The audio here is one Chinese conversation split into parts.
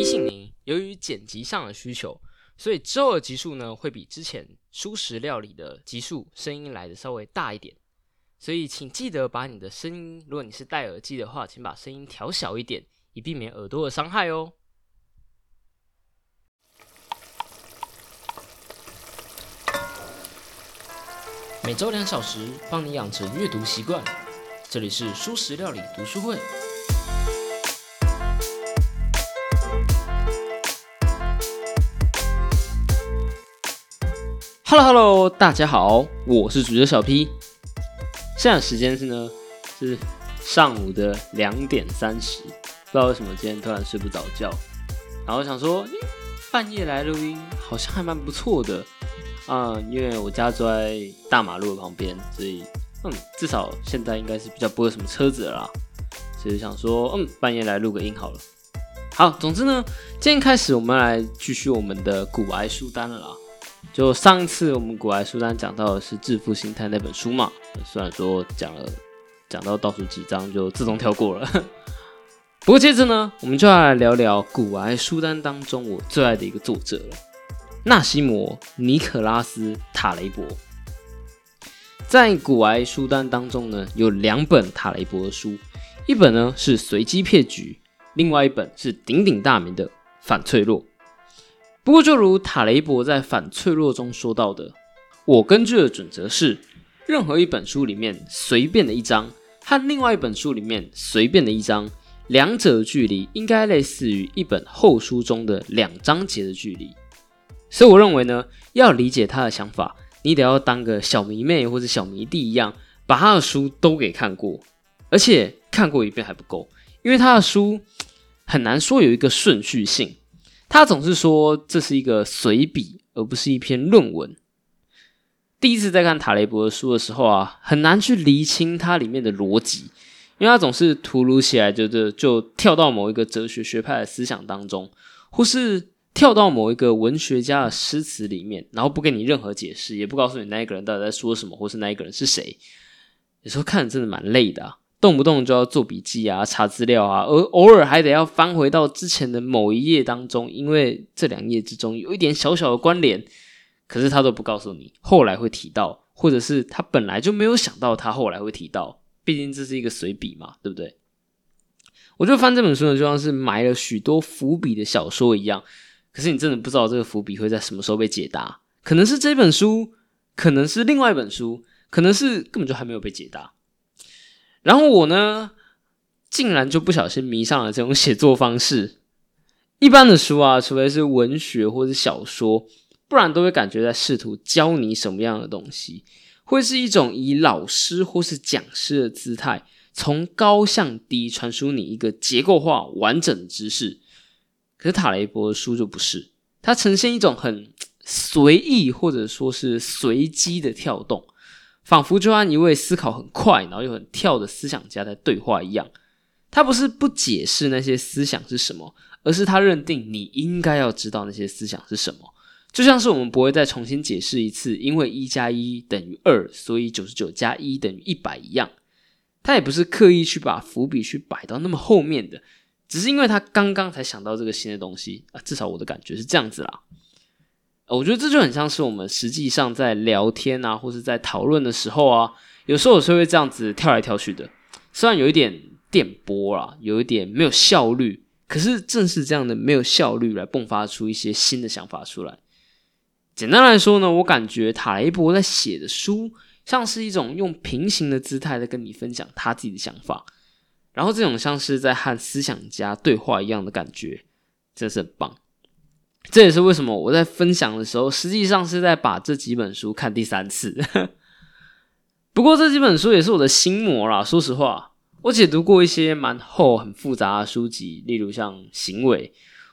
提醒您，由于剪辑上的需求，所以之后的集数呢会比之前舒适料理的集数声音来的稍微大一点，所以请记得把你的声音，如果你是戴耳机的话，请把声音调小一点，以避免耳朵的伤害哦。每周两小时，帮你养成阅读习惯。这里是舒适料理读书会。Hello Hello，大家好，我是主角小 P。现在时间是呢是上午的两点三十，不知道为什么今天突然睡不着觉，然后想说半夜来录音好像还蛮不错的啊，因为我家住在大马路的旁边，所以嗯，至少现在应该是比较不会什么车子了啦，所以想说嗯，半夜来录个音好了。好，总之呢，今天开始我们来继续我们的古癌书单了啦。就上次我们古来书单讲到的是《致富心态》那本书嘛，虽然说讲了讲到倒数几章就自动跳过了，不过接着呢，我们就要来聊聊古来书单当中我最爱的一个作者了——纳西摩·尼可拉斯·塔雷伯。在古埃书单当中呢，有两本塔雷伯的书，一本呢是《随机骗局》，另外一本是鼎鼎大名的《反脆弱》。不过，就如塔雷伯在《反脆弱》中说到的，我根据的准则是：任何一本书里面随便的一章，和另外一本书里面随便的一章，两者的距离应该类似于一本厚书中的两章节的距离。所以，我认为呢，要理解他的想法，你得要当个小迷妹或者小迷弟一样，把他的书都给看过，而且看过一遍还不够，因为他的书很难说有一个顺序性。他总是说这是一个随笔，而不是一篇论文。第一次在看塔雷伯的书的时候啊，很难去厘清它里面的逻辑，因为他总是突如其来，就就就跳到某一个哲学学派的思想当中，或是跳到某一个文学家的诗词里面，然后不给你任何解释，也不告诉你那一个人到底在说什么，或是那一个人是谁。有时候看着真的蛮累的。动不动就要做笔记啊，查资料啊，而偶尔还得要翻回到之前的某一页当中，因为这两页之中有一点小小的关联，可是他都不告诉你，后来会提到，或者是他本来就没有想到他后来会提到，毕竟这是一个随笔嘛，对不对？我觉得翻这本书呢，就像是埋了许多伏笔的小说一样，可是你真的不知道这个伏笔会在什么时候被解答，可能是这本书，可能是另外一本书，可能是根本就还没有被解答。然后我呢，竟然就不小心迷上了这种写作方式。一般的书啊，除非是文学或者小说，不然都会感觉在试图教你什么样的东西，会是一种以老师或是讲师的姿态，从高向低传输你一个结构化完整的知识。可是塔雷伯的书就不是，它呈现一种很随意或者说是随机的跳动。仿佛就和一位思考很快，然后又很跳的思想家在对话一样。他不是不解释那些思想是什么，而是他认定你应该要知道那些思想是什么。就像是我们不会再重新解释一次，因为一加一等于二，所以九十九加一等于一百一样。他也不是刻意去把伏笔去摆到那么后面的，只是因为他刚刚才想到这个新的东西啊。至少我的感觉是这样子啦。我觉得这就很像是我们实际上在聊天啊，或是在讨论的时候啊，有时候我是会这样子跳来跳去的，虽然有一点电波啦，有一点没有效率，可是正是这样的没有效率来迸发出一些新的想法出来。简单来说呢，我感觉塔雷伯在写的书像是一种用平行的姿态在跟你分享他自己的想法，然后这种像是在和思想家对话一样的感觉，真是很棒。这也是为什么我在分享的时候，实际上是在把这几本书看第三次。不过这几本书也是我的心魔啦。说实话，我解读过一些蛮厚、很复杂的书籍，例如像行为，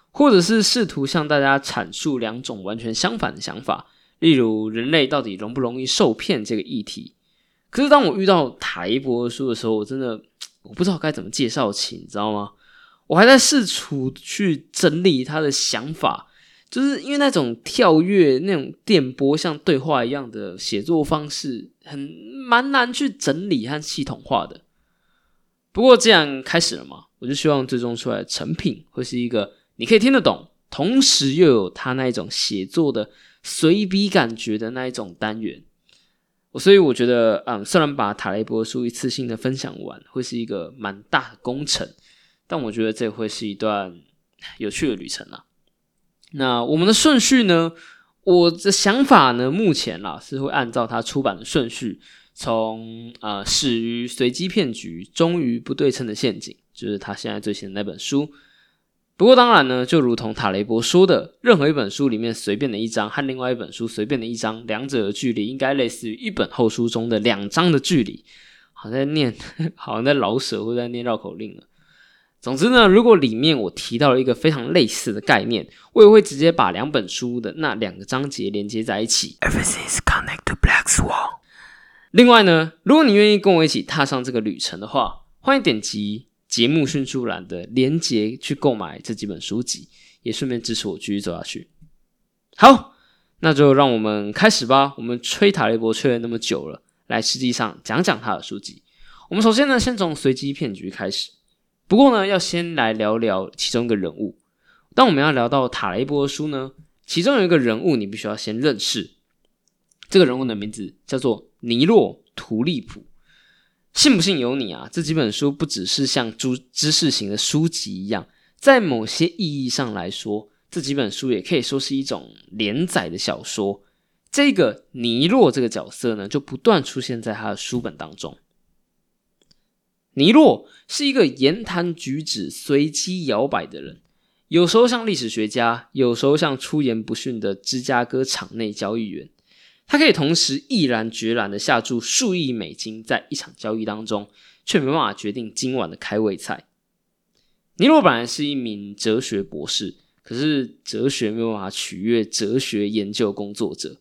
或者是试图向大家阐述两种完全相反的想法，例如人类到底容不容易受骗这个议题。可是当我遇到台博的书的时候，我真的我不知道该怎么介绍起，你知道吗？我还在试图去整理他的想法。就是因为那种跳跃、那种电波像对话一样的写作方式，很蛮难去整理和系统化的。不过，既然开始了嘛，我就希望最终出来的成品会是一个你可以听得懂，同时又有他那一种写作的随笔感觉的那一种单元。我所以我觉得，嗯，虽然把塔雷波书一次性的分享完会是一个蛮大的工程，但我觉得这会是一段有趣的旅程啊。那我们的顺序呢？我的想法呢，目前啦是会按照他出版的顺序，从呃始于随机骗局，终于不对称的陷阱，就是他现在最新的那本书。不过当然呢，就如同塔雷伯说的，任何一本书里面随便的一章和另外一本书随便的一章，两者的距离应该类似于一本厚书中的两章的距离。好在念，好像在老舍或在念绕口令了。总之呢，如果里面我提到了一个非常类似的概念，我也会直接把两本书的那两个章节连接在一起。Everything is connected to Black Swan。另外呢，如果你愿意跟我一起踏上这个旅程的话，欢迎点击节目迅速栏的连接去购买这几本书籍，也顺便支持我继续走下去。好，那就让我们开始吧。我们吹塔雷伯吹了那么久了，来实际上讲讲他的书籍。我们首先呢，先从随机骗局开始。不过呢，要先来聊聊其中一个人物。当我们要聊到塔雷波的书呢，其中有一个人物你必须要先认识。这个人物的名字叫做尼洛·图利普。信不信由你啊！这几本书不只是像知知识型的书籍一样，在某些意义上来说，这几本书也可以说是一种连载的小说。这个尼洛这个角色呢，就不断出现在他的书本当中。尼洛是一个言谈举止随机摇摆的人，有时候像历史学家，有时候像出言不逊的芝加哥场内交易员。他可以同时毅然决然的下注数亿美金在一场交易当中，却没办法决定今晚的开胃菜。尼洛本来是一名哲学博士，可是哲学没有办法取悦哲学研究工作者，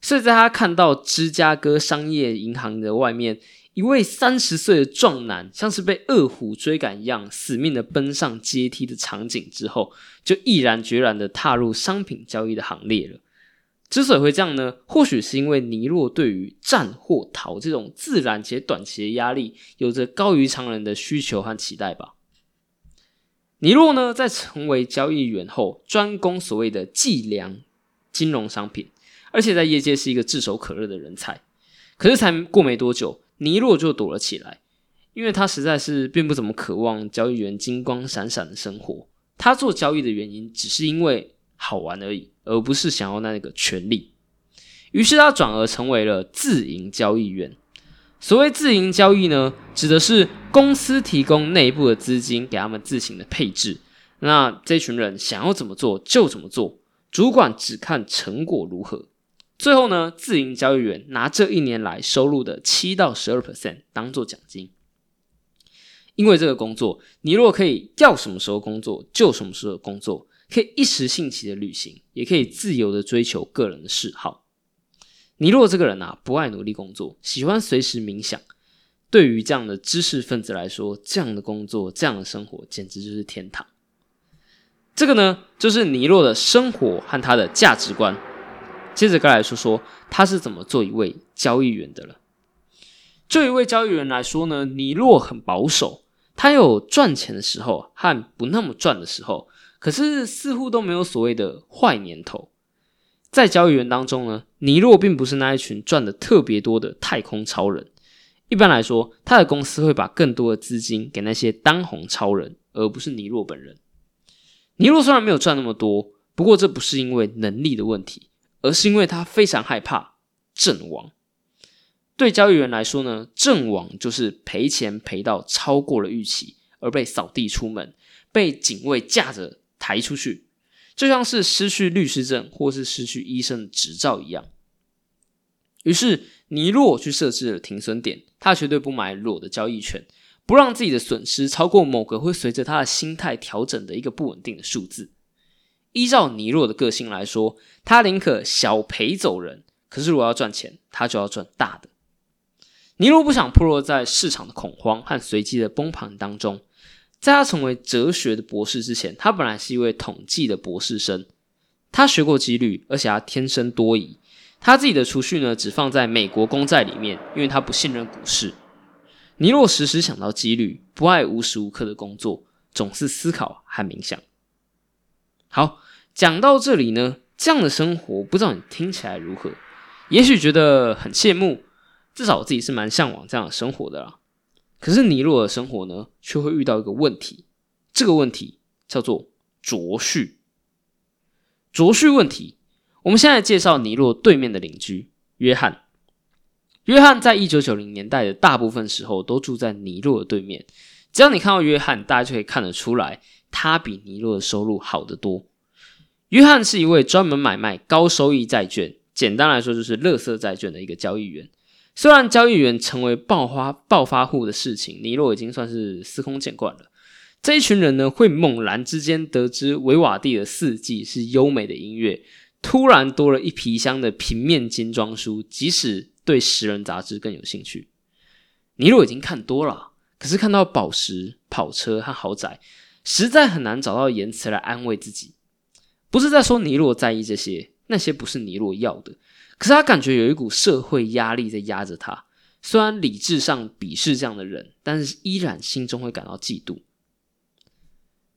所以在他看到芝加哥商业银行的外面。一位三十岁的壮男，像是被恶虎追赶一样，死命的奔上阶梯的场景之后，就毅然决然的踏入商品交易的行列了。之所以会这样呢，或许是因为尼洛对于战或逃这种自然且短期的压力，有着高于常人的需求和期待吧。尼洛呢，在成为交易员后，专攻所谓的计量金融商品，而且在业界是一个炙手可热的人才。可是才过没多久。尼洛就躲了起来，因为他实在是并不怎么渴望交易员金光闪闪的生活。他做交易的原因只是因为好玩而已，而不是想要那个权利。于是他转而成为了自营交易员。所谓自营交易呢，指的是公司提供内部的资金给他们自行的配置，那这群人想要怎么做就怎么做，主管只看成果如何。最后呢，自营交易员拿这一年来收入的七到十二 percent 当做奖金。因为这个工作，你若可以要什么时候工作就什么时候工作，可以一时兴起的旅行，也可以自由的追求个人的嗜好。尼洛这个人啊，不爱努力工作，喜欢随时冥想。对于这样的知识分子来说，这样的工作、这样的生活，简直就是天堂。这个呢，就是尼洛的生活和他的价值观。接着该来说说他是怎么做一位交易员的了。就一位交易员来说呢，尼洛很保守，他有赚钱的时候和不那么赚的时候，可是似乎都没有所谓的坏年头。在交易员当中呢，尼洛并不是那一群赚的特别多的太空超人。一般来说，他的公司会把更多的资金给那些当红超人，而不是尼洛本人。尼洛虽然没有赚那么多，不过这不是因为能力的问题。而是因为他非常害怕阵亡。对交易员来说呢，阵亡就是赔钱赔到超过了预期，而被扫地出门，被警卫架着抬出去，就像是失去律师证或是失去医生执照一样。于是尼洛去设置了停损点，他绝对不买裸的交易权，不让自己的损失超过某个会随着他的心态调整的一个不稳定的数字。依照尼洛的个性来说，他宁可小赔走人，可是如果要赚钱，他就要赚大的。尼洛不想破落在市场的恐慌和随机的崩盘当中。在他成为哲学的博士之前，他本来是一位统计的博士生。他学过几率，而且他天生多疑。他自己的储蓄呢，只放在美国公债里面，因为他不信任股市。尼洛时时想到几率，不爱无时无刻的工作，总是思考和冥想。好，讲到这里呢，这样的生活不知道你听起来如何？也许觉得很羡慕，至少我自己是蛮向往这样的生活的啦。可是尼洛的生活呢，却会遇到一个问题，这个问题叫做卓序。卓序问题，我们现在介绍尼洛对面的邻居约翰。约翰在一九九零年代的大部分时候都住在尼洛的对面。只要你看到约翰，大家就可以看得出来，他比尼洛的收入好得多。约翰是一位专门买卖高收益债券，简单来说就是垃圾债券的一个交易员。虽然交易员成为暴发暴发户的事情，尼洛已经算是司空见惯了。这一群人呢，会猛然之间得知维瓦蒂的四季是优美的音乐，突然多了一皮箱的平面精装书，即使。对食人杂志更有兴趣。尼洛已经看多了，可是看到宝石、跑车和豪宅，实在很难找到言辞来安慰自己。不是在说尼洛在意这些，那些不是尼洛要的。可是他感觉有一股社会压力在压着他。虽然理智上鄙视这样的人，但是依然心中会感到嫉妒。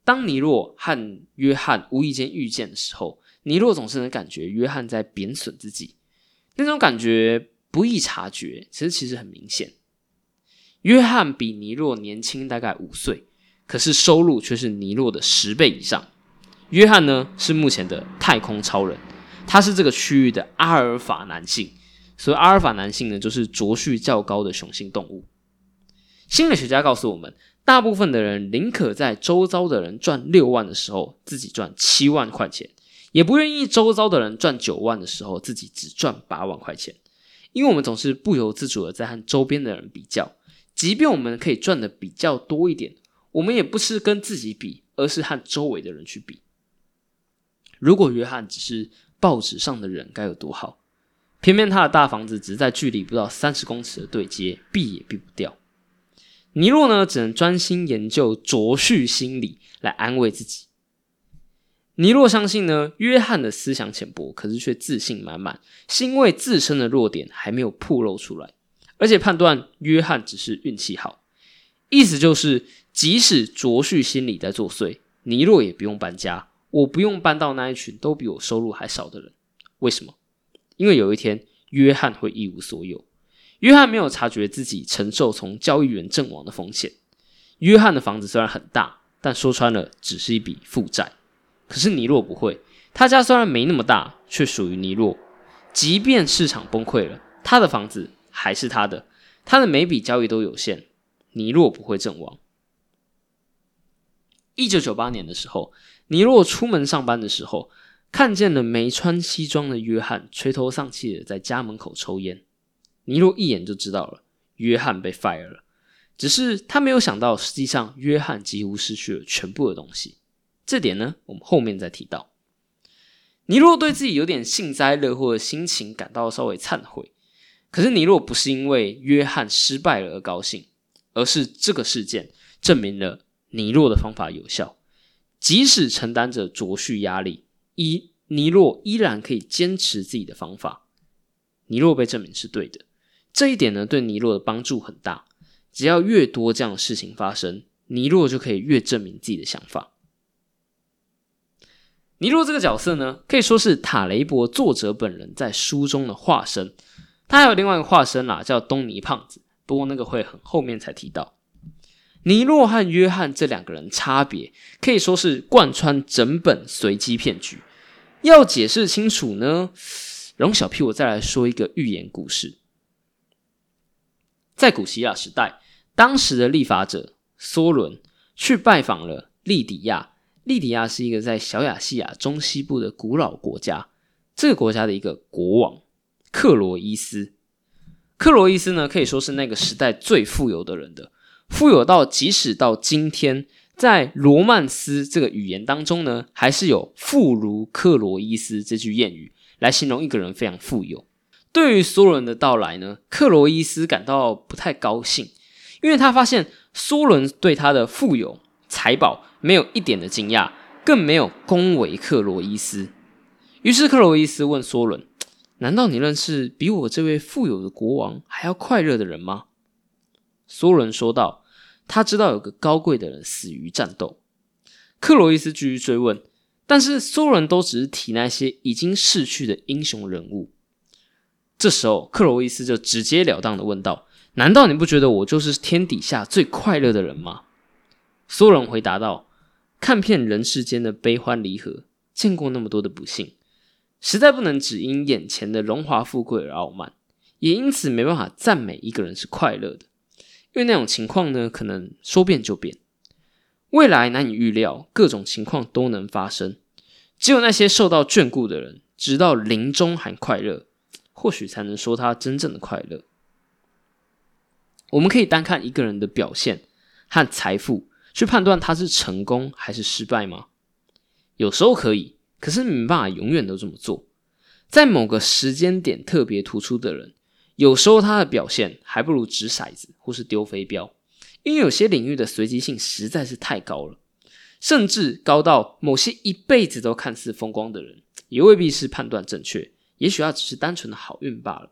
当尼洛和约翰无意间遇见的时候，尼洛总是能感觉约翰在贬损自己，那种感觉。不易察觉，其实其实很明显。约翰比尼洛年轻大概五岁，可是收入却是尼洛的十倍以上。约翰呢是目前的太空超人，他是这个区域的阿尔法男性。所以阿尔法男性呢，就是卓序较高的雄性动物。心理学家告诉我们，大部分的人宁可在周遭的人赚六万的时候，自己赚七万块钱，也不愿意周遭的人赚九万的时候，自己只赚八万块钱。因为我们总是不由自主的在和周边的人比较，即便我们可以赚的比较多一点，我们也不是跟自己比，而是和周围的人去比。如果约翰只是报纸上的人，该有多好！偏偏他的大房子只在距离不到三十公尺的对接，避也避不掉。尼洛呢，只能专心研究卓序心理来安慰自己。尼洛相信呢，约翰的思想浅薄，可是却自信满满，是因为自身的弱点还没有暴露出来，而且判断约翰只是运气好。意思就是，即使卓旭心里在作祟，尼洛也不用搬家，我不用搬到那一群都比我收入还少的人。为什么？因为有一天约翰会一无所有。约翰没有察觉自己承受从交易员阵亡的风险。约翰的房子虽然很大，但说穿了，只是一笔负债。可是尼洛不会，他家虽然没那么大，却属于尼洛。即便市场崩溃了，他的房子还是他的，他的每笔交易都有限。尼洛不会阵亡。一九九八年的时候，尼洛出门上班的时候，看见了没穿西装的约翰垂头丧气的在家门口抽烟。尼洛一眼就知道了，约翰被 fire 了。只是他没有想到，实际上约翰几乎失去了全部的东西。这点呢，我们后面再提到。尼洛对自己有点幸灾乐祸的心情感到稍微忏悔，可是尼洛不是因为约翰失败了而高兴，而是这个事件证明了尼洛的方法有效，即使承担着卓序压力，依尼洛依然可以坚持自己的方法。尼洛被证明是对的，这一点呢，对尼洛的帮助很大。只要越多这样的事情发生，尼洛就可以越证明自己的想法。尼洛这个角色呢，可以说是塔雷伯作者本人在书中的化身。他还有另外一个化身啦，叫东尼胖子。不过那个会很后面才提到。尼洛和约翰这两个人差别，可以说是贯穿整本随机骗局。要解释清楚呢，容小屁我再来说一个寓言故事。在古希腊时代，当时的立法者梭伦去拜访了利底亚。利迪亚是一个在小亚细亚中西部的古老国家。这个国家的一个国王克罗伊斯，克罗伊斯呢可以说是那个时代最富有的人的，富有到即使到今天，在罗曼斯这个语言当中呢，还是有“富如克罗伊斯”这句谚语来形容一个人非常富有。对于梭伦的到来呢，克罗伊斯感到不太高兴，因为他发现梭伦对他的富有财宝。没有一点的惊讶，更没有恭维克罗伊斯。于是克罗伊斯问梭伦：“难道你认识比我这位富有的国王还要快乐的人吗？”梭伦说道：“他知道有个高贵的人死于战斗。”克罗伊斯继续追问：“但是所有人都只是提那些已经逝去的英雄人物。这时候，克罗伊斯就直截了当的问道：“难道你不觉得我就是天底下最快乐的人吗？”所有人回答道：“看遍人世间的悲欢离合，见过那么多的不幸，实在不能只因眼前的荣华富贵而傲慢，也因此没办法赞美一个人是快乐的，因为那种情况呢，可能说变就变。”未来难以预料，各种情况都能发生。只有那些受到眷顾的人，直到临终还快乐，或许才能说他真正的快乐。我们可以单看一个人的表现和财富，去判断他是成功还是失败吗？有时候可以，可是没办法永远都这么做。在某个时间点特别突出的人，有时候他的表现还不如掷骰子或是丢飞镖。因为有些领域的随机性实在是太高了，甚至高到某些一辈子都看似风光的人，也未必是判断正确。也许他只是单纯的好运罢了。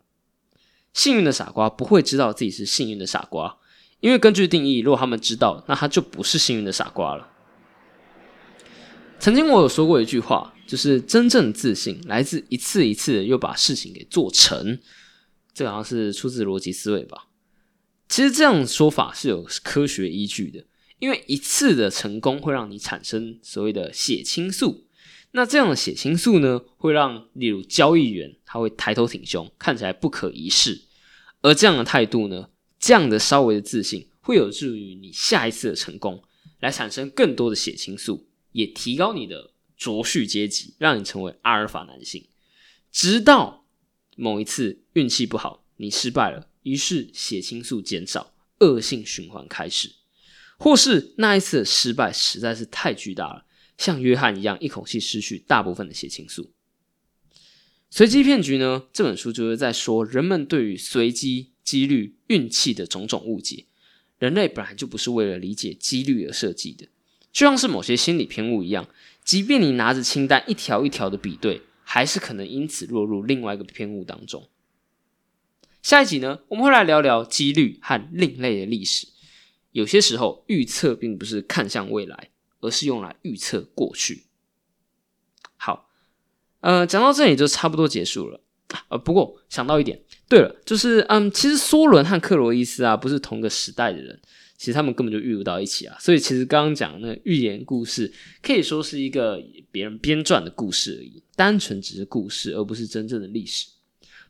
幸运的傻瓜不会知道自己是幸运的傻瓜，因为根据定义，如果他们知道，那他就不是幸运的傻瓜了。曾经我有说过一句话，就是真正自信来自一次一次的又把事情给做成。这好像是出自逻辑思维吧。其实这样说法是有科学依据的，因为一次的成功会让你产生所谓的血清素，那这样的血清素呢，会让例如交易员他会抬头挺胸，看起来不可一世，而这样的态度呢，这样的稍微的自信，会有助于你下一次的成功，来产生更多的血清素，也提高你的卓序阶级，让你成为阿尔法男性，直到某一次运气不好，你失败了。于是血清素减少，恶性循环开始；或是那一次的失败实在是太巨大了，像约翰一样一口气失去大部分的血清素。随机骗局呢？这本书就是在说人们对于随机、几率、运气的种种误解。人类本来就不是为了理解几率而设计的，就像是某些心理偏误一样，即便你拿着清单一条一条的比对，还是可能因此落入另外一个偏误当中。下一集呢，我们会来聊聊几率和另类的历史。有些时候，预测并不是看向未来，而是用来预测过去。好，呃，讲到这里就差不多结束了。呃，不过想到一点，对了，就是嗯，其实梭伦和克罗伊斯啊，不是同个时代的人，其实他们根本就遇不到一起啊。所以，其实刚刚讲那寓言故事，可以说是一个别人编撰的故事而已，单纯只是故事，而不是真正的历史。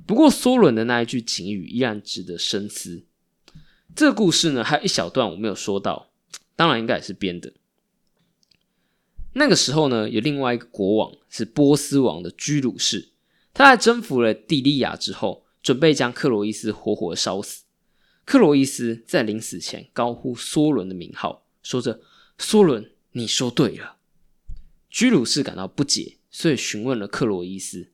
不过，梭伦的那一句警语依然值得深思。这个故事呢，还有一小段我没有说到，当然应该也是编的。那个时候呢，有另外一个国王是波斯王的居鲁士，他在征服了蒂利亚之后，准备将克罗伊斯活活烧死。克罗伊斯在临死前高呼梭伦的名号，说着：“梭伦，你说对了。”居鲁士感到不解，所以询问了克罗伊斯。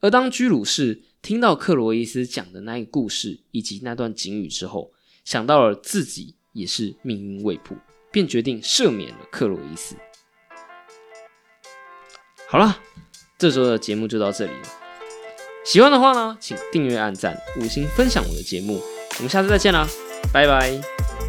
而当居鲁士听到克罗伊斯讲的那个故事以及那段警语之后，想到了自己也是命运未卜，便决定赦免了克罗伊斯。好了，这周的节目就到这里了。喜欢的话呢，请订阅、按赞、五星分享我的节目。我们下次再见啦，拜拜。